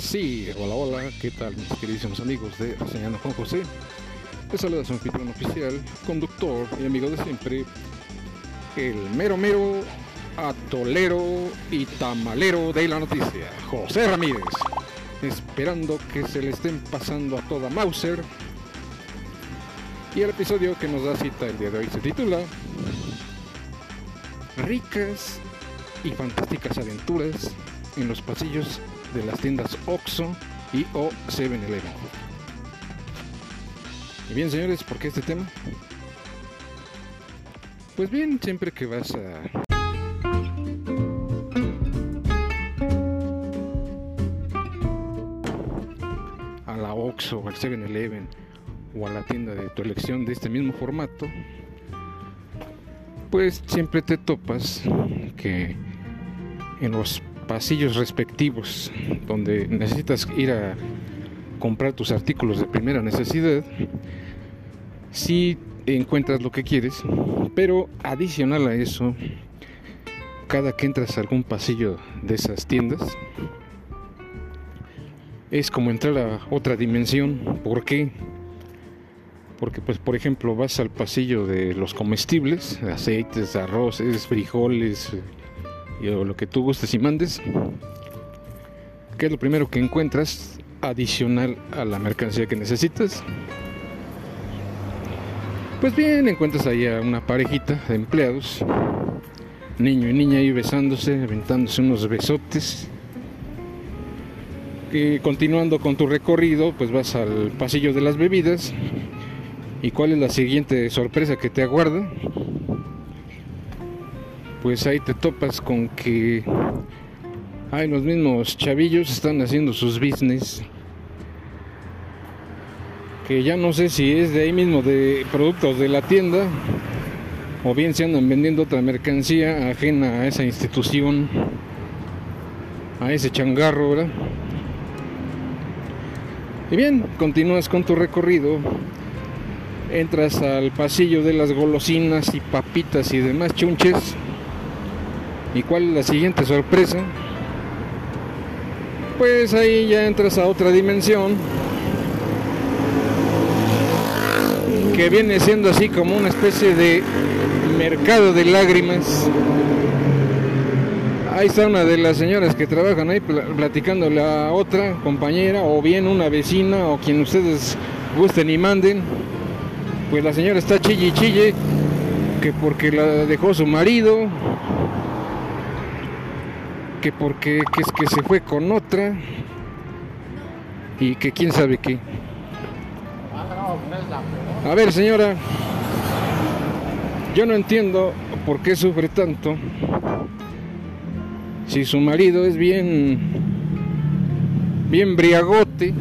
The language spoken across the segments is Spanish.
Sí, hola, hola, ¿qué tal mis queridísimos amigos de Reseñando con José? Les saluda su anfitrión oficial, conductor y amigo de siempre, el mero mero, atolero y tamalero de la noticia, José Ramírez. Esperando que se le estén pasando a toda Mauser. Y el episodio que nos da cita el día de hoy se titula Ricas y fantásticas aventuras en los pasillos de las tiendas OXO y o 7-Eleven. Y bien, señores, ¿por qué este tema? Pues bien, siempre que vas a a la OXO o al 7-Eleven o a la tienda de tu elección de este mismo formato, pues siempre te topas que en los pasillos respectivos donde necesitas ir a comprar tus artículos de primera necesidad, si encuentras lo que quieres, pero adicional a eso, cada que entras a algún pasillo de esas tiendas, es como entrar a otra dimensión. ¿Por qué? Porque, pues, por ejemplo, vas al pasillo de los comestibles, aceites, arroces, frijoles, y lo que tú gustes y mandes, ¿qué es lo primero que encuentras adicional a la mercancía que necesitas? Pues bien, encuentras ahí a una parejita de empleados, niño y niña ahí besándose, aventándose unos besotes. Y continuando con tu recorrido, pues vas al pasillo de las bebidas. ¿Y cuál es la siguiente sorpresa que te aguarda? Pues ahí te topas con que hay los mismos chavillos están haciendo sus business que ya no sé si es de ahí mismo de productos de la tienda o bien se andan vendiendo otra mercancía ajena a esa institución a ese changarro ¿verdad? y bien continúas con tu recorrido entras al pasillo de las golosinas y papitas y demás chunches ¿Y cuál es la siguiente sorpresa? Pues ahí ya entras a otra dimensión que viene siendo así como una especie de mercado de lágrimas. Ahí está una de las señoras que trabajan ahí platicando la otra compañera o bien una vecina o quien ustedes gusten y manden. Pues la señora está chille y chille que porque la dejó su marido que porque que es que se fue con otra y que quién sabe qué. A ver, señora, yo no entiendo por qué sufre tanto. Si su marido es bien bien briagote,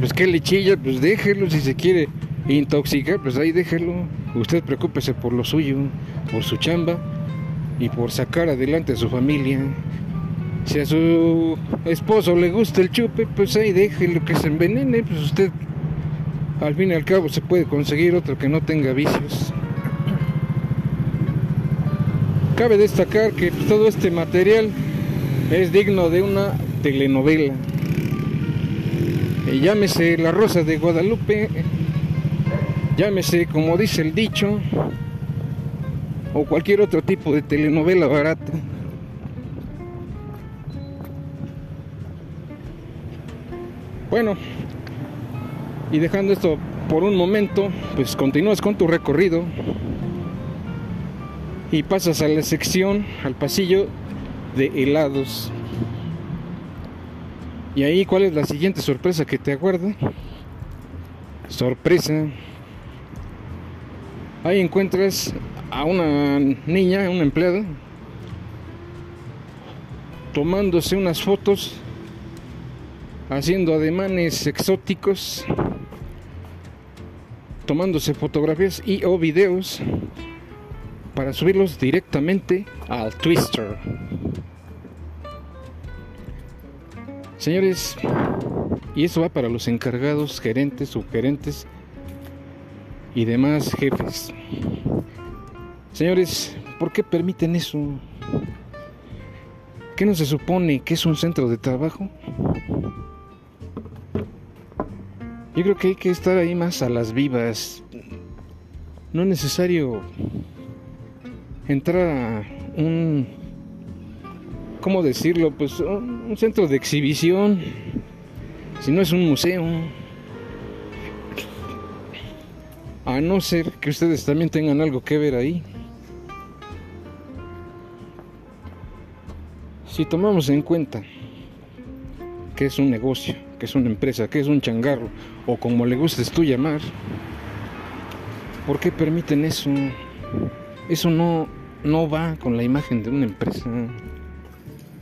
pues que le chilla, pues déjelo si se quiere intoxicar, pues ahí déjelo. Usted preocúpese por lo suyo, por su chamba y por sacar adelante a su familia. Si a su esposo le gusta el chupe, pues ahí déjelo que se envenene, pues usted al fin y al cabo se puede conseguir otro que no tenga vicios. Cabe destacar que todo este material es digno de una telenovela. Y llámese La Rosa de Guadalupe, llámese como dice el dicho, o cualquier otro tipo de telenovela barata. Bueno, y dejando esto por un momento, pues continúas con tu recorrido y pasas a la sección, al pasillo de helados. Y ahí, ¿cuál es la siguiente sorpresa que te aguarda? Sorpresa. Ahí encuentras a una niña, una empleada, tomándose unas fotos, haciendo ademanes exóticos, tomándose fotografías y o videos para subirlos directamente al Twister. Señores, y eso va para los encargados, gerentes, subgerentes y demás jefes. Señores, ¿por qué permiten eso? ¿Qué no se supone que es un centro de trabajo? Yo creo que hay que estar ahí más a las vivas. No es necesario entrar a un, ¿cómo decirlo? Pues un centro de exhibición, si no es un museo. A no ser que ustedes también tengan algo que ver ahí. Si tomamos en cuenta que es un negocio, que es una empresa, que es un changarro, o como le gustes tú llamar, ¿por qué permiten eso? Eso no, no va con la imagen de una empresa.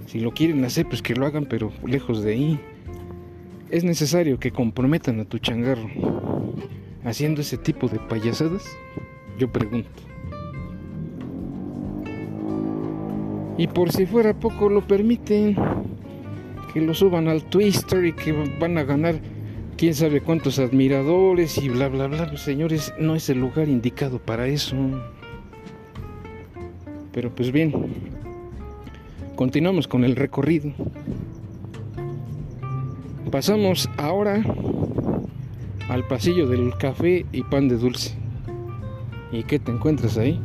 Si lo quieren hacer, pues que lo hagan, pero lejos de ahí. Es necesario que comprometan a tu changarro haciendo ese tipo de payasadas. Yo pregunto. Y por si fuera poco lo permiten, que lo suban al Twister y que van a ganar quién sabe cuántos admiradores y bla bla bla. Pues, señores, no es el lugar indicado para eso. Pero pues bien, continuamos con el recorrido. Pasamos ahora al pasillo del café y pan de dulce. ¿Y qué te encuentras ahí?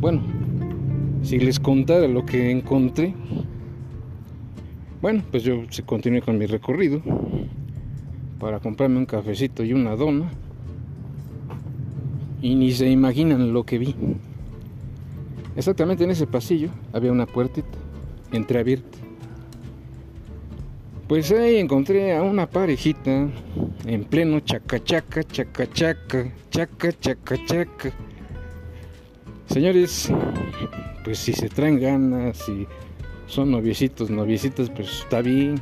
Bueno, si les contara lo que encontré, bueno, pues yo continué con mi recorrido para comprarme un cafecito y una dona. Y ni se imaginan lo que vi. Exactamente en ese pasillo había una puertita entreabierta. Pues ahí encontré a una parejita en pleno chacachaca, chacachaca, chaca, chaca, chaca. Señores, pues si se traen ganas, si son noviecitos, noviecitas, pues está bien.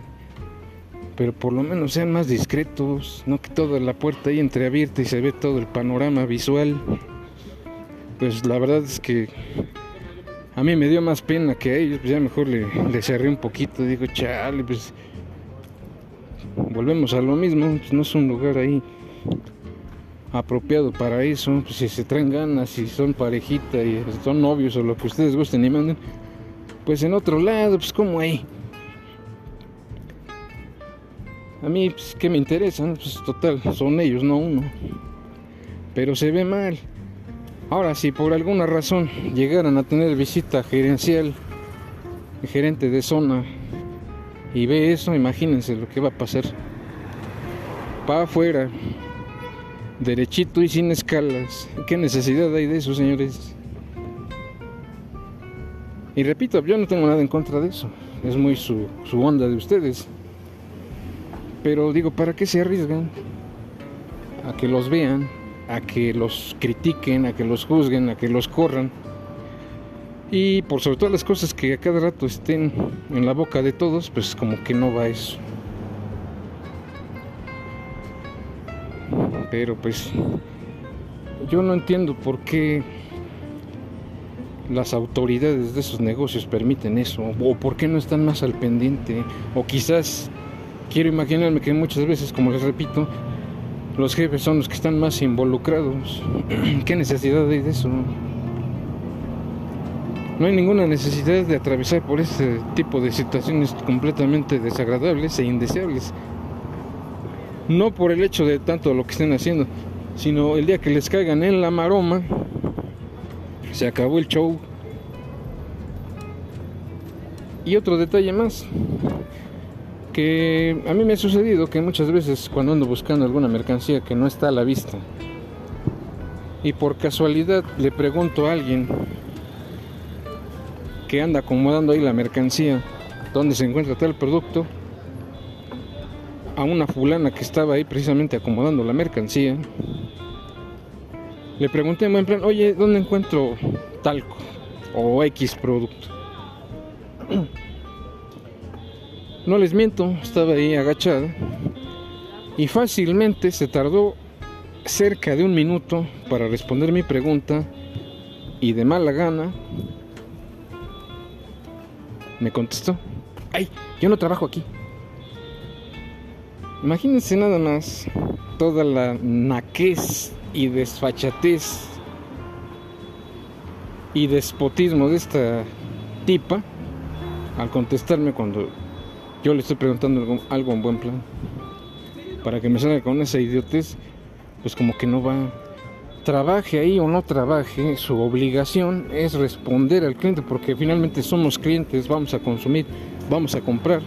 Pero por lo menos sean más discretos, no que toda la puerta ahí entreabierta y se ve todo el panorama visual. Pues la verdad es que a mí me dio más pena que a ellos, pues ya mejor le, cerré un poquito, digo, chale, pues volvemos a lo mismo, pues no es un lugar ahí apropiado para eso, pues si se traen ganas, si son parejita y son novios o lo que ustedes gusten y manden, pues en otro lado, pues como ahí. A mí, pues, ¿qué me interesa? Pues total, son ellos, no uno. Pero se ve mal. Ahora, si por alguna razón llegaran a tener visita gerencial, gerente de zona, y ve eso, imagínense lo que va a pasar. Para afuera, derechito y sin escalas. ¿Qué necesidad hay de eso, señores? Y repito, yo no tengo nada en contra de eso. Es muy su, onda de ustedes. Pero digo, ¿para qué se arriesgan? A que los vean, a que los critiquen, a que los juzguen, a que los corran. Y por sobre todas las cosas que a cada rato estén en la boca de todos, pues como que no va eso. Pero pues yo no entiendo por qué las autoridades de esos negocios permiten eso, o por qué no están más al pendiente, o quizás quiero imaginarme que muchas veces, como les repito, los jefes son los que están más involucrados. ¿Qué necesidad hay de eso? No hay ninguna necesidad de atravesar por este tipo de situaciones completamente desagradables e indeseables no por el hecho de tanto lo que estén haciendo, sino el día que les caigan en la maroma, se acabó el show. Y otro detalle más, que a mí me ha sucedido que muchas veces cuando ando buscando alguna mercancía que no está a la vista, y por casualidad le pregunto a alguien que anda acomodando ahí la mercancía, dónde se encuentra tal producto, a una fulana que estaba ahí precisamente acomodando la mercancía. Le pregunté en plan, oye, ¿dónde encuentro talco o X producto? No les miento, estaba ahí agachada y fácilmente se tardó cerca de un minuto para responder mi pregunta y de mala gana me contestó, ay, yo no trabajo aquí. Imagínense nada más toda la naquez y desfachatez y despotismo de esta tipa al contestarme cuando yo le estoy preguntando algo, algo en buen plan. Para que me salga con esa idiotez, pues como que no va. Trabaje ahí o no trabaje, su obligación es responder al cliente, porque finalmente somos clientes, vamos a consumir, vamos a comprar.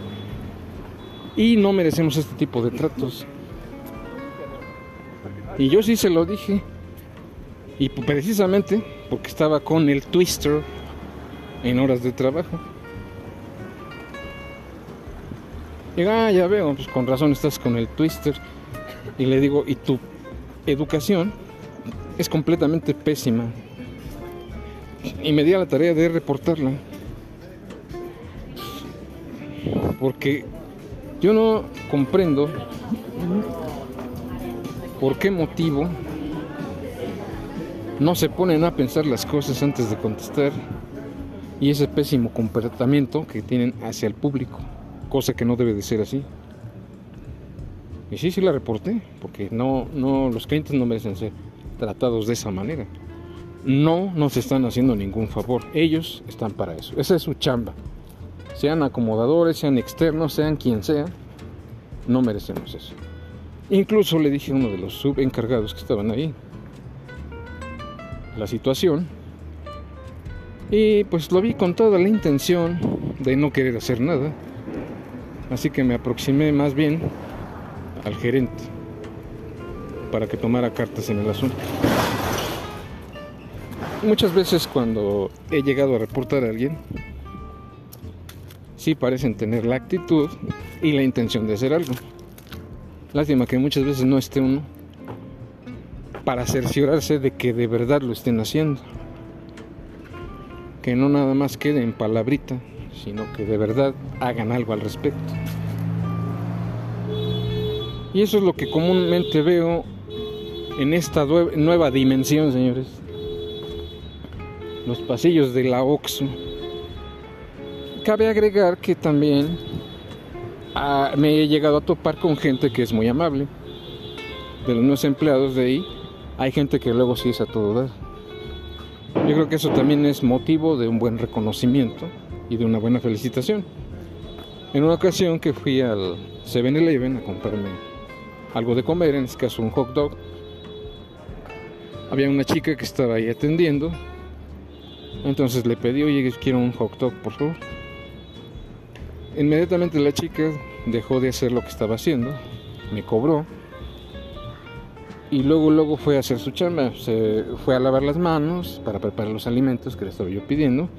Y no merecemos este tipo de tratos. Y yo sí se lo dije. Y precisamente porque estaba con el twister en horas de trabajo. Y ah, ya veo, pues con razón estás con el twister. Y le digo, ¿y tu educación? Es completamente pésima. Y me di a la tarea de reportarla. Porque yo no comprendo por qué motivo no se ponen a pensar las cosas antes de contestar y ese pésimo comportamiento que tienen hacia el público, cosa que no debe de ser así. Y sí, sí la reporté, porque no, no, los clientes no merecen ser tratados de esa manera. No nos están haciendo ningún favor, ellos están para eso, esa es su chamba. Sean acomodadores, sean externos, sean quien sea, no merecemos eso. Incluso le dije a uno de los subencargados que estaban ahí, la situación. Y pues lo vi con toda la intención de no querer hacer nada. Así que me aproximé más bien al gerente para que tomara cartas en el asunto. Muchas veces cuando he llegado a reportar a alguien, sí parecen tener la actitud y la intención de hacer algo. Lástima que muchas veces no esté uno para cerciorarse de que de verdad lo estén haciendo. Que no nada más quede en palabrita, sino que de verdad hagan algo al respecto. Y eso es lo que comúnmente veo en esta nueva dimensión, señores. Los pasillos de la OXO. Cabe agregar que también ah, me he llegado a topar con gente que es muy amable. De los nuevos empleados de ahí hay gente que luego sí es a todo dar. Yo creo que eso también es motivo de un buen reconocimiento y de una buena felicitación. En una ocasión que fui al 7-Eleven a comprarme algo de comer, en este caso un hot dog, había una chica que estaba ahí atendiendo. Entonces le pedí, oye, quiero un hot dog, por favor. Inmediatamente la chica dejó de hacer lo que estaba haciendo, me cobró y luego luego fue a hacer su chamba, se fue a lavar las manos para preparar los alimentos que le estaba yo pidiendo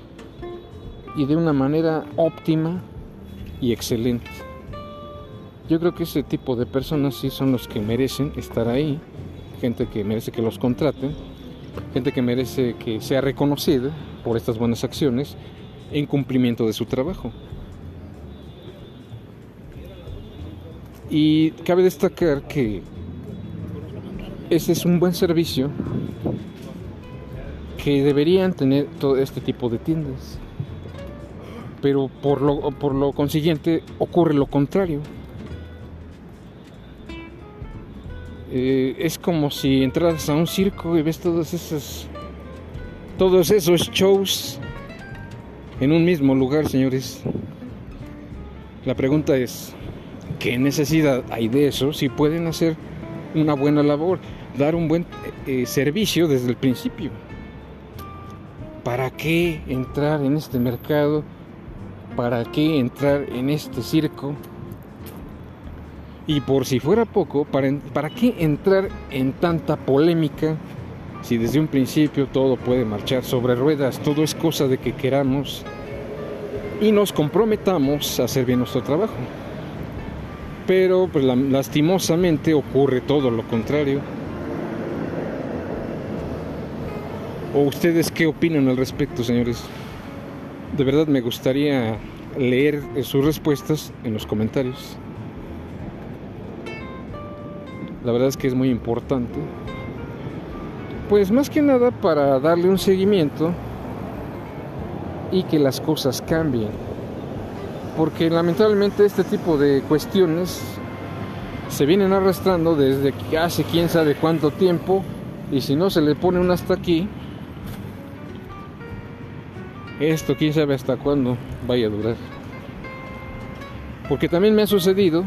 y de una manera óptima y excelente. Yo creo que ese tipo de personas sí son los que merecen estar ahí, gente que merece que los contraten, gente que merece que sea reconocida por estas buenas acciones en cumplimiento de su trabajo. Y cabe destacar que ese es un buen servicio que deberían tener todo este tipo de tiendas. Pero por lo, por lo consiguiente ocurre lo contrario. Eh, es como si entras a un circo y ves todos esos todos esos shows en un mismo lugar, señores. La pregunta es, ¿qué necesidad hay de eso si pueden hacer una buena labor? dar un buen eh, servicio desde el principio. ¿Para qué entrar en este mercado? ¿Para qué entrar en este circo? Y por si fuera poco, ¿para, ¿para qué entrar en tanta polémica si desde un principio todo puede marchar sobre ruedas? Todo es cosa de que queramos y nos comprometamos a hacer bien nuestro trabajo. Pero pues, lastimosamente ocurre todo lo contrario. ¿O ustedes qué opinan al respecto, señores? De verdad me gustaría leer sus respuestas en los comentarios. La verdad es que es muy importante. Pues más que nada para darle un seguimiento y que las cosas cambien. Porque lamentablemente este tipo de cuestiones se vienen arrastrando desde hace quién sabe cuánto tiempo y si no se le pone un hasta aquí, esto quién sabe hasta cuándo vaya a durar. Porque también me ha sucedido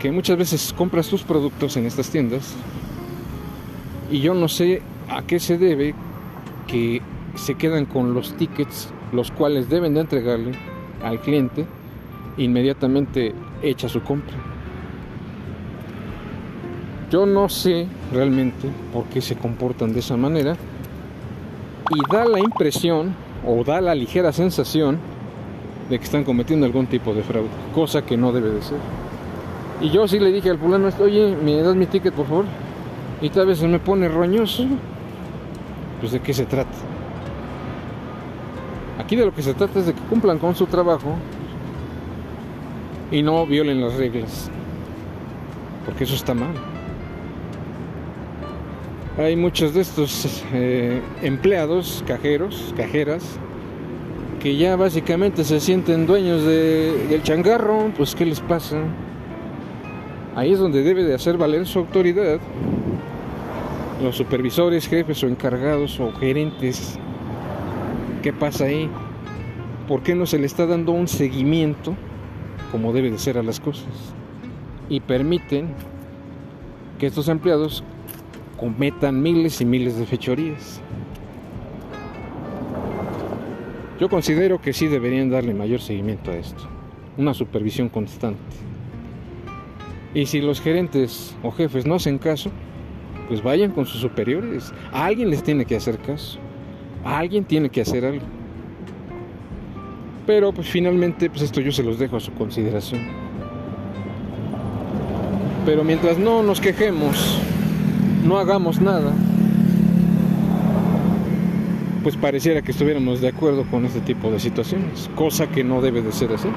que muchas veces compras tus productos en estas tiendas y yo no sé a qué se debe que se quedan con los tickets los cuales deben de entregarle al cliente inmediatamente hecha su compra. Yo no sé realmente por qué se comportan de esa manera y da la impresión o da la ligera sensación de que están cometiendo algún tipo de fraude, cosa que no debe de ser. Y yo sí le dije al fulano, oye, ¿me das mi ticket por favor? Y tal vez se me pone roñoso. Pues de qué se trata. Aquí de lo que se trata es de que cumplan con su trabajo y no violen las reglas. Porque eso está mal. Hay muchos de estos eh, empleados, cajeros, cajeras, que ya básicamente se sienten dueños del changarro, pues ¿qué les pasa? Ahí es donde debe de hacer valer su autoridad los supervisores, jefes o encargados o gerentes. ¿Qué pasa ahí? ¿Por qué no se le está dando un seguimiento como debe de ser a las cosas? Y permiten que estos empleados cometan miles y miles de fechorías. Yo considero que sí deberían darle mayor seguimiento a esto, una supervisión constante. Y si los gerentes o jefes no hacen caso, pues vayan con sus superiores. A alguien les tiene que hacer caso. Alguien tiene que hacer algo. Pero pues finalmente pues esto yo se los dejo a su consideración. Pero mientras no nos quejemos, no hagamos nada, pues pareciera que estuviéramos de acuerdo con este tipo de situaciones, cosa que no debe de ser así.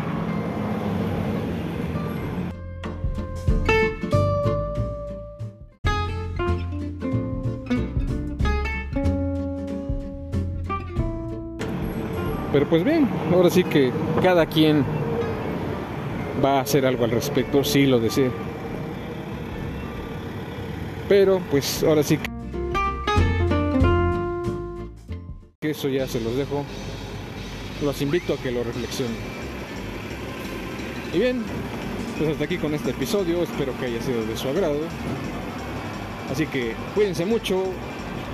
Pero pues bien, ahora sí que cada quien va a hacer algo al respecto, si lo desea. Pero pues ahora sí que eso ya se los dejo. Los invito a que lo reflexionen. Y bien, pues hasta aquí con este episodio. Espero que haya sido de su agrado. Así que cuídense mucho,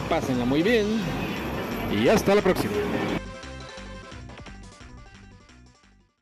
pásenla muy bien y hasta la próxima.